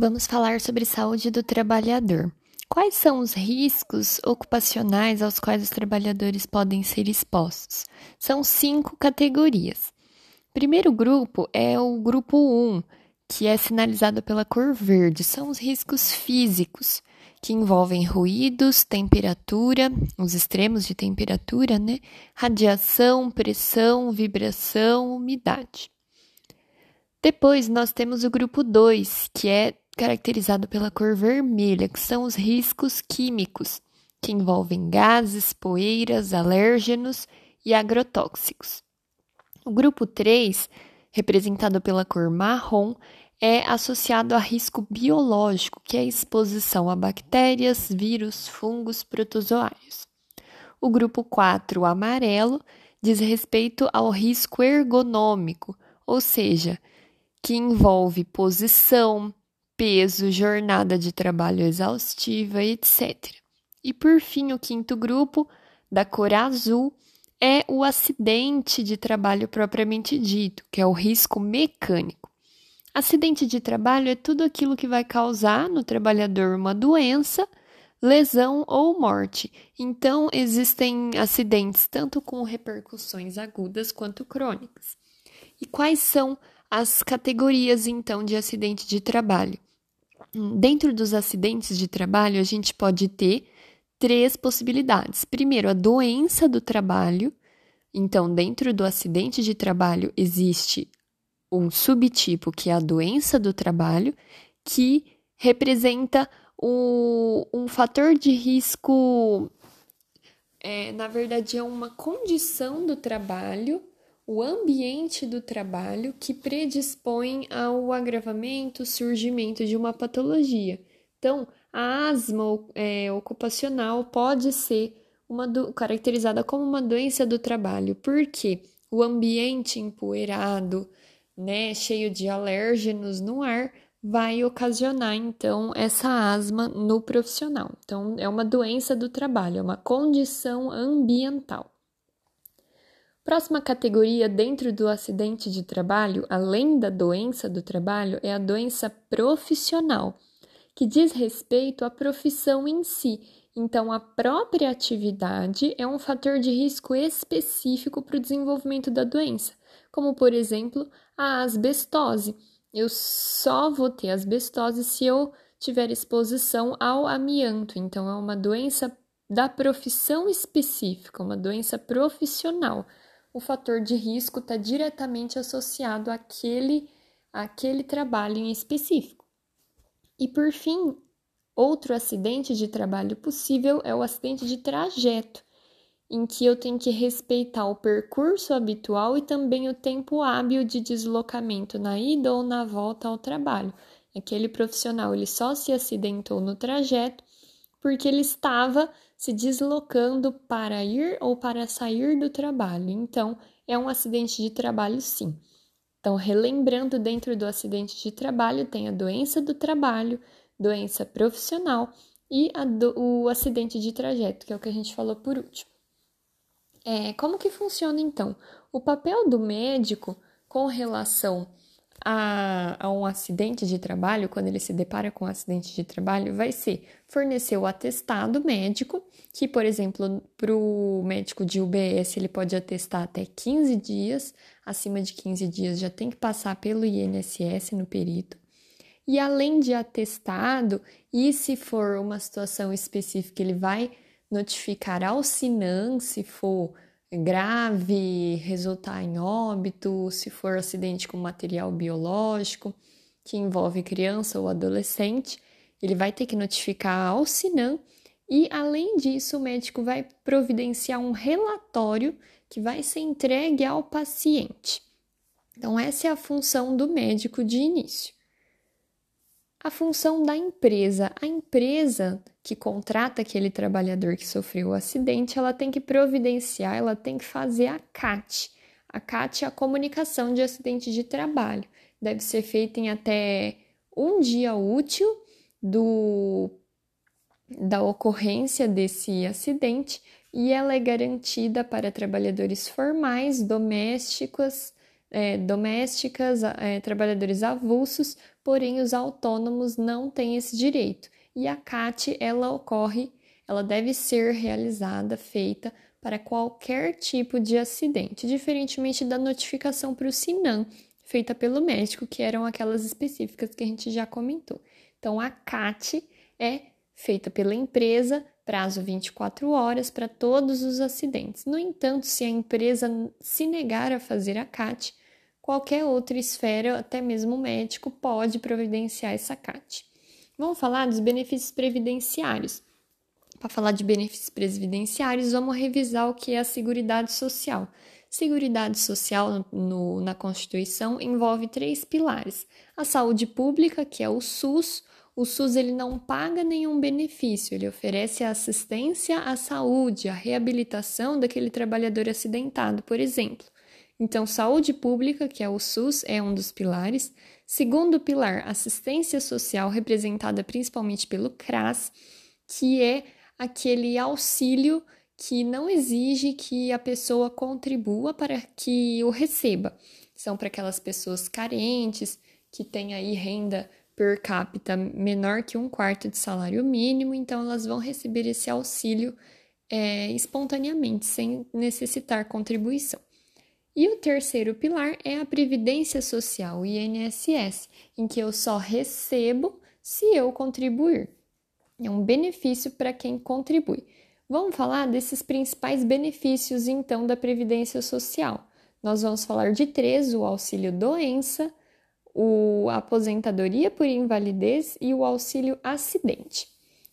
Vamos falar sobre saúde do trabalhador. Quais são os riscos ocupacionais aos quais os trabalhadores podem ser expostos? São cinco categorias. Primeiro grupo é o grupo 1, que é sinalizado pela cor verde. São os riscos físicos, que envolvem ruídos, temperatura, os extremos de temperatura, né? Radiação, pressão, vibração, umidade. Depois nós temos o grupo 2, que é caracterizado pela cor vermelha, que são os riscos químicos, que envolvem gases, poeiras, alérgenos e agrotóxicos. O grupo 3, representado pela cor marrom, é associado a risco biológico, que é a exposição a bactérias, vírus, fungos, protozoários. O grupo 4, o amarelo, diz respeito ao risco ergonômico, ou seja, que envolve posição, peso, jornada de trabalho exaustiva, etc. E por fim, o quinto grupo, da cor azul, é o acidente de trabalho propriamente dito, que é o risco mecânico. Acidente de trabalho é tudo aquilo que vai causar no trabalhador uma doença, lesão ou morte. Então, existem acidentes tanto com repercussões agudas quanto crônicas. E quais são as categorias então de acidente de trabalho? Dentro dos acidentes de trabalho, a gente pode ter três possibilidades. Primeiro, a doença do trabalho. Então, dentro do acidente de trabalho, existe um subtipo que é a doença do trabalho, que representa o, um fator de risco. É, na verdade, é uma condição do trabalho o ambiente do trabalho que predispõe ao agravamento, surgimento de uma patologia. Então, a asma é, ocupacional pode ser do, caracterizada como uma doença do trabalho, porque o ambiente empoeirado, né, cheio de alérgenos no ar, vai ocasionar então essa asma no profissional. Então, é uma doença do trabalho, é uma condição ambiental. Próxima categoria dentro do acidente de trabalho, além da doença do trabalho, é a doença profissional, que diz respeito à profissão em si. Então, a própria atividade é um fator de risco específico para o desenvolvimento da doença, como, por exemplo, a asbestose. Eu só vou ter asbestose se eu tiver exposição ao amianto. Então, é uma doença da profissão específica, uma doença profissional o fator de risco está diretamente associado àquele, àquele trabalho em específico. E por fim, outro acidente de trabalho possível é o acidente de trajeto, em que eu tenho que respeitar o percurso habitual e também o tempo hábil de deslocamento na ida ou na volta ao trabalho. Aquele profissional ele só se acidentou no trajeto porque ele estava se deslocando para ir ou para sair do trabalho. Então, é um acidente de trabalho, sim. Então, relembrando, dentro do acidente de trabalho tem a doença do trabalho, doença profissional e do, o acidente de trajeto, que é o que a gente falou por último. É, como que funciona então? O papel do médico com relação a, a, um acidente de trabalho, quando ele se depara com um acidente de trabalho, vai ser fornecer o atestado médico, que, por exemplo, para o médico de UBS, ele pode atestar até 15 dias, acima de 15 dias já tem que passar pelo INSS no perito. E além de atestado, e se for uma situação específica, ele vai notificar ao SINAM, se for grave, resultar em óbito, se for acidente com material biológico que envolve criança ou adolescente, ele vai ter que notificar ao SINAM e, além disso, o médico vai providenciar um relatório que vai ser entregue ao paciente. Então, essa é a função do médico de início. A função da empresa. A empresa que contrata aquele trabalhador que sofreu o acidente, ela tem que providenciar, ela tem que fazer a CAT. A CAT é a comunicação de acidente de trabalho. Deve ser feita em até um dia útil do, da ocorrência desse acidente e ela é garantida para trabalhadores formais, domésticos, é, domésticas, é, trabalhadores avulsos porém os autônomos não têm esse direito. E a CAT, ela ocorre, ela deve ser realizada, feita para qualquer tipo de acidente, diferentemente da notificação para o SINAM, feita pelo médico, que eram aquelas específicas que a gente já comentou. Então, a CAT é feita pela empresa, prazo 24 horas para todos os acidentes. No entanto, se a empresa se negar a fazer a CAT, qualquer outra esfera, até mesmo o médico, pode providenciar essa CAT. Vamos falar dos benefícios previdenciários. Para falar de benefícios previdenciários, vamos revisar o que é a Seguridade Social. Seguridade Social no, na Constituição envolve três pilares: a saúde pública, que é o SUS. O SUS ele não paga nenhum benefício, ele oferece assistência à saúde, a reabilitação daquele trabalhador acidentado, por exemplo. Então, saúde pública, que é o SUS, é um dos pilares. Segundo pilar, assistência social, representada principalmente pelo CRAS, que é aquele auxílio que não exige que a pessoa contribua para que o receba. São para aquelas pessoas carentes, que têm aí renda per capita menor que um quarto de salário mínimo, então elas vão receber esse auxílio é, espontaneamente, sem necessitar contribuição. E o terceiro pilar é a Previdência Social, o INSS, em que eu só recebo se eu contribuir. É um benefício para quem contribui. Vamos falar desses principais benefícios, então, da Previdência Social. Nós vamos falar de três: o auxílio doença, o aposentadoria por invalidez e o auxílio acidente.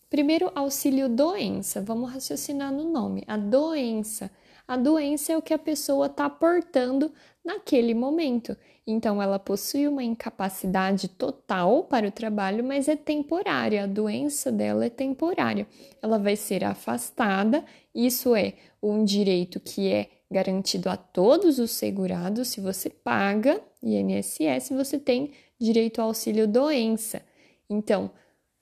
Primeiro, auxílio doença. Vamos raciocinar no nome. A doença. A doença é o que a pessoa está portando naquele momento. Então, ela possui uma incapacidade total para o trabalho, mas é temporária. A doença dela é temporária. Ela vai ser afastada. Isso é um direito que é garantido a todos os segurados. Se você paga INSS, você tem direito ao auxílio doença. Então,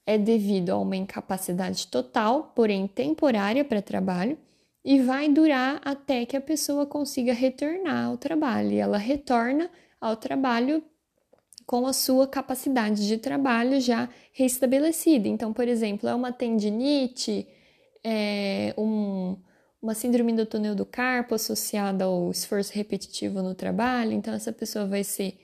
é devido a uma incapacidade total, porém temporária para trabalho e vai durar até que a pessoa consiga retornar ao trabalho. E ela retorna ao trabalho com a sua capacidade de trabalho já restabelecida. Então, por exemplo, é uma tendinite, é um, uma síndrome do túnel do carpo associada ao esforço repetitivo no trabalho. Então, essa pessoa vai ser,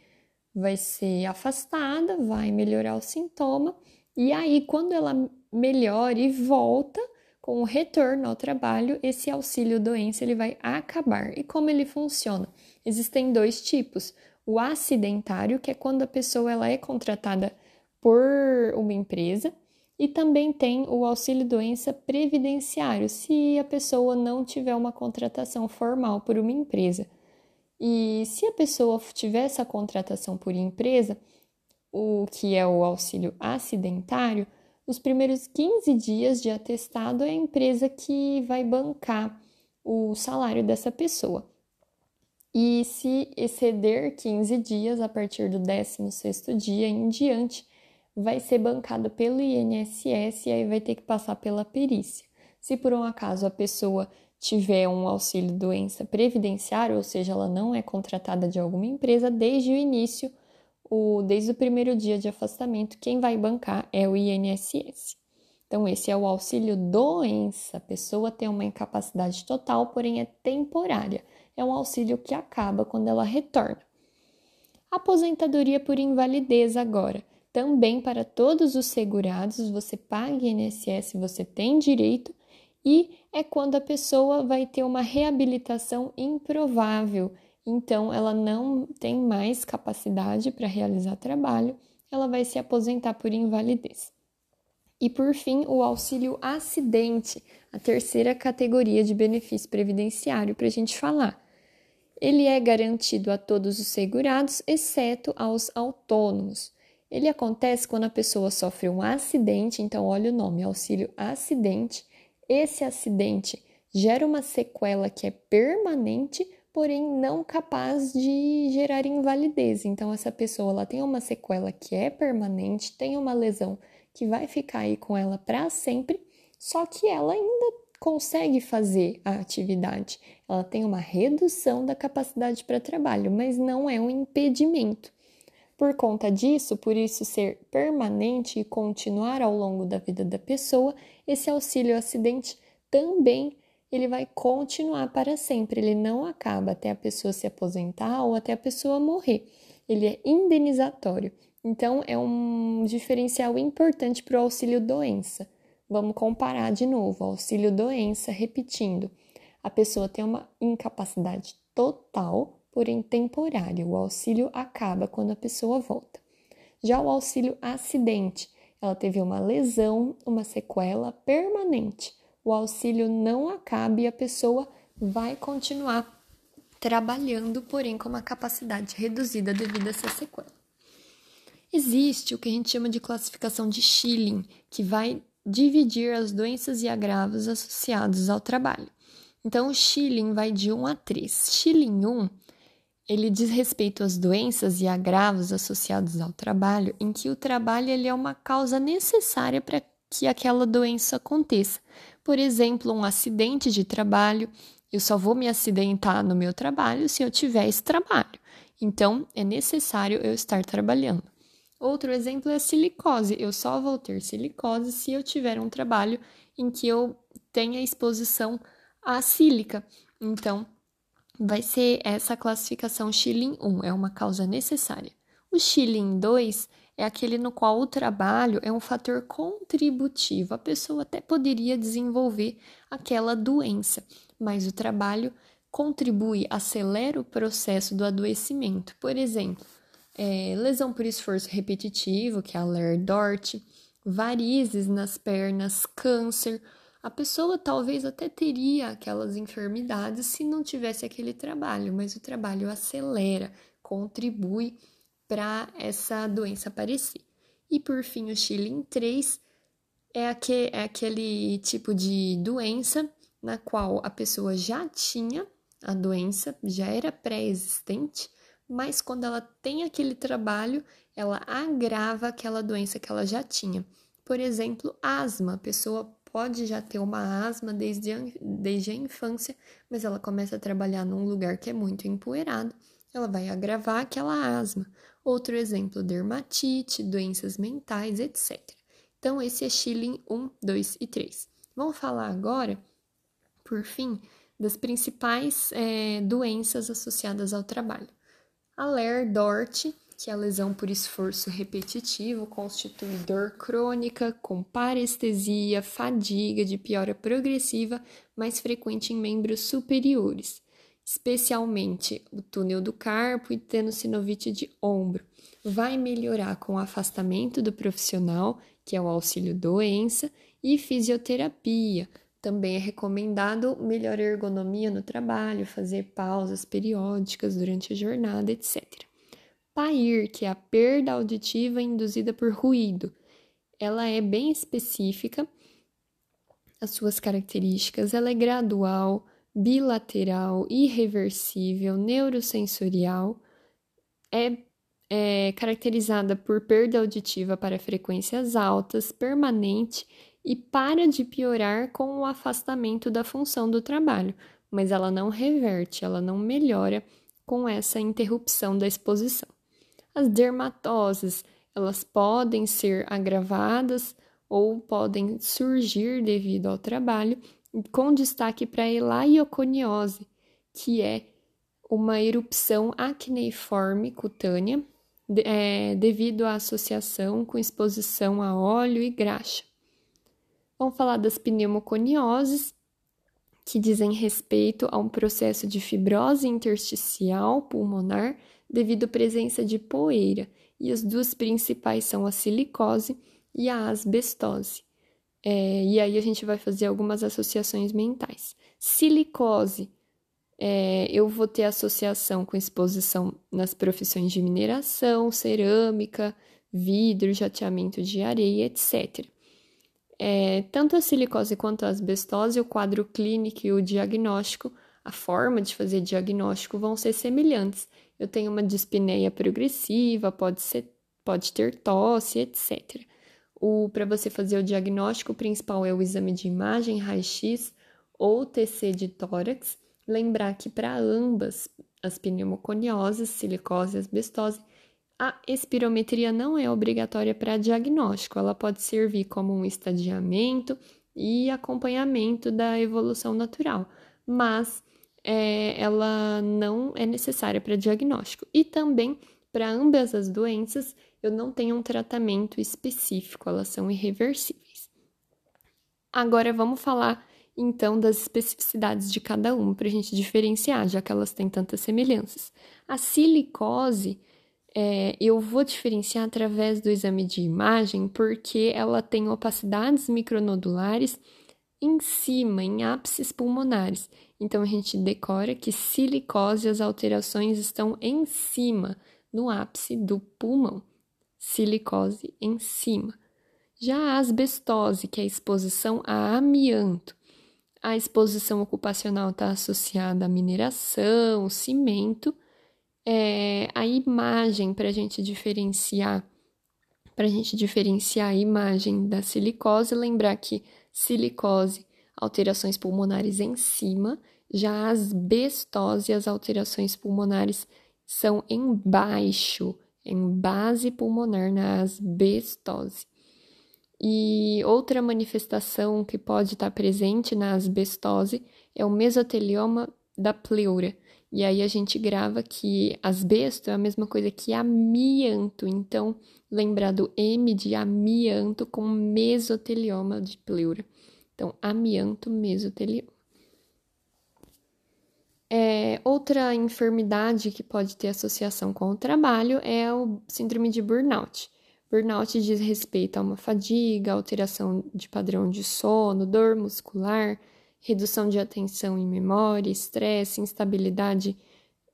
vai ser afastada, vai melhorar o sintoma, e aí, quando ela melhora e volta, com o retorno ao trabalho, esse auxílio doença ele vai acabar. E como ele funciona? Existem dois tipos: o acidentário, que é quando a pessoa ela é contratada por uma empresa, e também tem o auxílio doença previdenciário, se a pessoa não tiver uma contratação formal por uma empresa. E se a pessoa tiver essa contratação por empresa, o que é o auxílio acidentário, os primeiros 15 dias de atestado é a empresa que vai bancar o salário dessa pessoa. E se exceder 15 dias, a partir do 16º dia em diante, vai ser bancado pelo INSS e aí vai ter que passar pela perícia. Se por um acaso a pessoa tiver um auxílio doença previdenciário, ou seja, ela não é contratada de alguma empresa, desde o início o, desde o primeiro dia de afastamento, quem vai bancar é o INSS. Então, esse é o auxílio doença. A pessoa tem uma incapacidade total, porém é temporária. É um auxílio que acaba quando ela retorna. Aposentadoria por invalidez agora. Também para todos os segurados, você paga INSS, você tem direito, e é quando a pessoa vai ter uma reabilitação improvável então ela não tem mais capacidade para realizar trabalho, ela vai se aposentar por invalidez. E por fim, o auxílio acidente, a terceira categoria de benefício previdenciário para a gente falar. Ele é garantido a todos os segurados, exceto aos autônomos. Ele acontece quando a pessoa sofre um acidente, então olha o nome, auxílio acidente. Esse acidente gera uma sequela que é permanente porém não capaz de gerar invalidez. Então essa pessoa ela tem uma sequela que é permanente, tem uma lesão que vai ficar aí com ela para sempre, só que ela ainda consegue fazer a atividade. Ela tem uma redução da capacidade para trabalho, mas não é um impedimento. Por conta disso, por isso ser permanente e continuar ao longo da vida da pessoa, esse auxílio acidente também ele vai continuar para sempre, ele não acaba até a pessoa se aposentar ou até a pessoa morrer. Ele é indenizatório. Então, é um diferencial importante para o auxílio doença. Vamos comparar de novo: auxílio doença, repetindo. A pessoa tem uma incapacidade total, porém temporária. O auxílio acaba quando a pessoa volta. Já o auxílio acidente, ela teve uma lesão, uma sequela permanente. O auxílio não acaba e a pessoa vai continuar trabalhando, porém com uma capacidade reduzida devido a essa sequela. Existe o que a gente chama de classificação de Schilling, que vai dividir as doenças e agravos associados ao trabalho. Então, o Schilling vai de 1 a 3. Schilling 1, ele diz respeito às doenças e agravos associados ao trabalho, em que o trabalho ele é uma causa necessária para que aquela doença aconteça. Por exemplo, um acidente de trabalho, eu só vou me acidentar no meu trabalho se eu tiver esse trabalho. Então, é necessário eu estar trabalhando. Outro exemplo é a silicose. Eu só vou ter silicose se eu tiver um trabalho em que eu tenha exposição à sílica. Então, vai ser essa classificação Schilling 1, é uma causa necessária. O Schilling 2 é aquele no qual o trabalho é um fator contributivo. A pessoa até poderia desenvolver aquela doença, mas o trabalho contribui, acelera o processo do adoecimento. Por exemplo, é, lesão por esforço repetitivo, que é a Ler-Dort, varizes nas pernas, câncer. A pessoa talvez até teria aquelas enfermidades se não tivesse aquele trabalho, mas o trabalho acelera, contribui para essa doença aparecer. E por fim, o Schilling 3 é, aquele, é aquele tipo de doença na qual a pessoa já tinha a doença, já era pré-existente, mas quando ela tem aquele trabalho, ela agrava aquela doença que ela já tinha. Por exemplo, asma. A pessoa pode já ter uma asma desde a, desde a infância, mas ela começa a trabalhar num lugar que é muito empoeirado, ela vai agravar aquela asma. Outro exemplo, dermatite, doenças mentais, etc. Então, esse é Schilling 1, 2 e 3. Vamos falar agora, por fim, das principais é, doenças associadas ao trabalho. A Ler-Dort, que a lesão por esforço repetitivo, constitui dor crônica com parestesia, fadiga de piora progressiva, mais frequente em membros superiores, especialmente o túnel do carpo e tenossinovite de ombro. Vai melhorar com o afastamento do profissional, que é o auxílio doença, e fisioterapia, também é recomendado melhor ergonomia no trabalho, fazer pausas periódicas durante a jornada, etc. PAIR, que é a perda auditiva induzida por ruído, ela é bem específica, as suas características, ela é gradual, bilateral, irreversível, neurosensorial, é, é caracterizada por perda auditiva para frequências altas, permanente e para de piorar com o afastamento da função do trabalho, mas ela não reverte, ela não melhora com essa interrupção da exposição. As dermatoses, elas podem ser agravadas ou podem surgir devido ao trabalho, com destaque para a elaioconiose, que é uma erupção acneiforme cutânea é, devido à associação com exposição a óleo e graxa. Vamos falar das pneumoconioses, que dizem respeito a um processo de fibrose intersticial pulmonar devido à presença de poeira, e as duas principais são a silicose e a asbestose. É, e aí a gente vai fazer algumas associações mentais. Silicose, é, eu vou ter associação com exposição nas profissões de mineração, cerâmica, vidro, jateamento de areia, etc. É, tanto a silicose quanto a asbestose, o quadro clínico e o diagnóstico, a forma de fazer diagnóstico vão ser semelhantes. Eu tenho uma dispneia progressiva, pode, ser, pode ter tosse, etc. Para você fazer o diagnóstico, principal é o exame de imagem, raio-x ou TC de tórax. Lembrar que para ambas, as pneumoconioses, silicose e asbestose, A espirometria não é obrigatória para diagnóstico, ela pode servir como um estadiamento e acompanhamento da evolução natural, mas é, ela não é necessária para diagnóstico. E também, para ambas as doenças, eu não tenho um tratamento específico, elas são irreversíveis. Agora vamos falar então das especificidades de cada uma para a gente diferenciar, já que elas têm tantas semelhanças. A silicose é, eu vou diferenciar através do exame de imagem porque ela tem opacidades micronodulares em cima, em ápices pulmonares. Então a gente decora que silicose as alterações estão em cima, no ápice do pulmão. Silicose em cima. Já a asbestose, que é a exposição a amianto, a exposição ocupacional está associada à mineração, cimento é, a imagem para a gente diferenciar, para a gente diferenciar a imagem da silicose, lembrar que silicose, alterações pulmonares em cima, já as bestose, as alterações pulmonares são embaixo, em base pulmonar na asbestose. E outra manifestação que pode estar presente na asbestose é o mesotelioma da pleura, e aí a gente grava que asbesto é a mesma coisa que amianto. Então, lembrar do M de amianto com mesotelioma de pleura. Então, amianto, mesotelioma. É, outra enfermidade que pode ter associação com o trabalho é o síndrome de burnout. Burnout diz respeito a uma fadiga, alteração de padrão de sono, dor muscular, redução de atenção e memória, estresse, instabilidade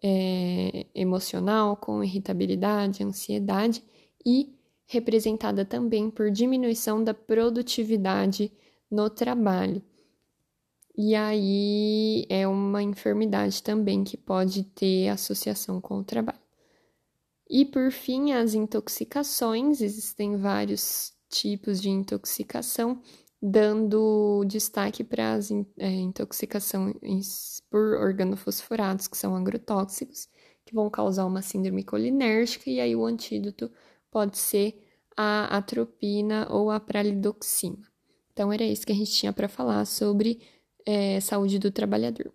é, emocional, com irritabilidade, ansiedade e representada também por diminuição da produtividade no trabalho. E aí é uma enfermidade também que pode ter associação com o trabalho. E por fim, as intoxicações, existem vários tipos de intoxicação, dando destaque para as é, intoxicações por organofosforados, que são agrotóxicos, que vão causar uma síndrome colinérgica, e aí o antídoto pode ser a atropina ou a pralidoxina. Então, era isso que a gente tinha para falar sobre é, saúde do trabalhador.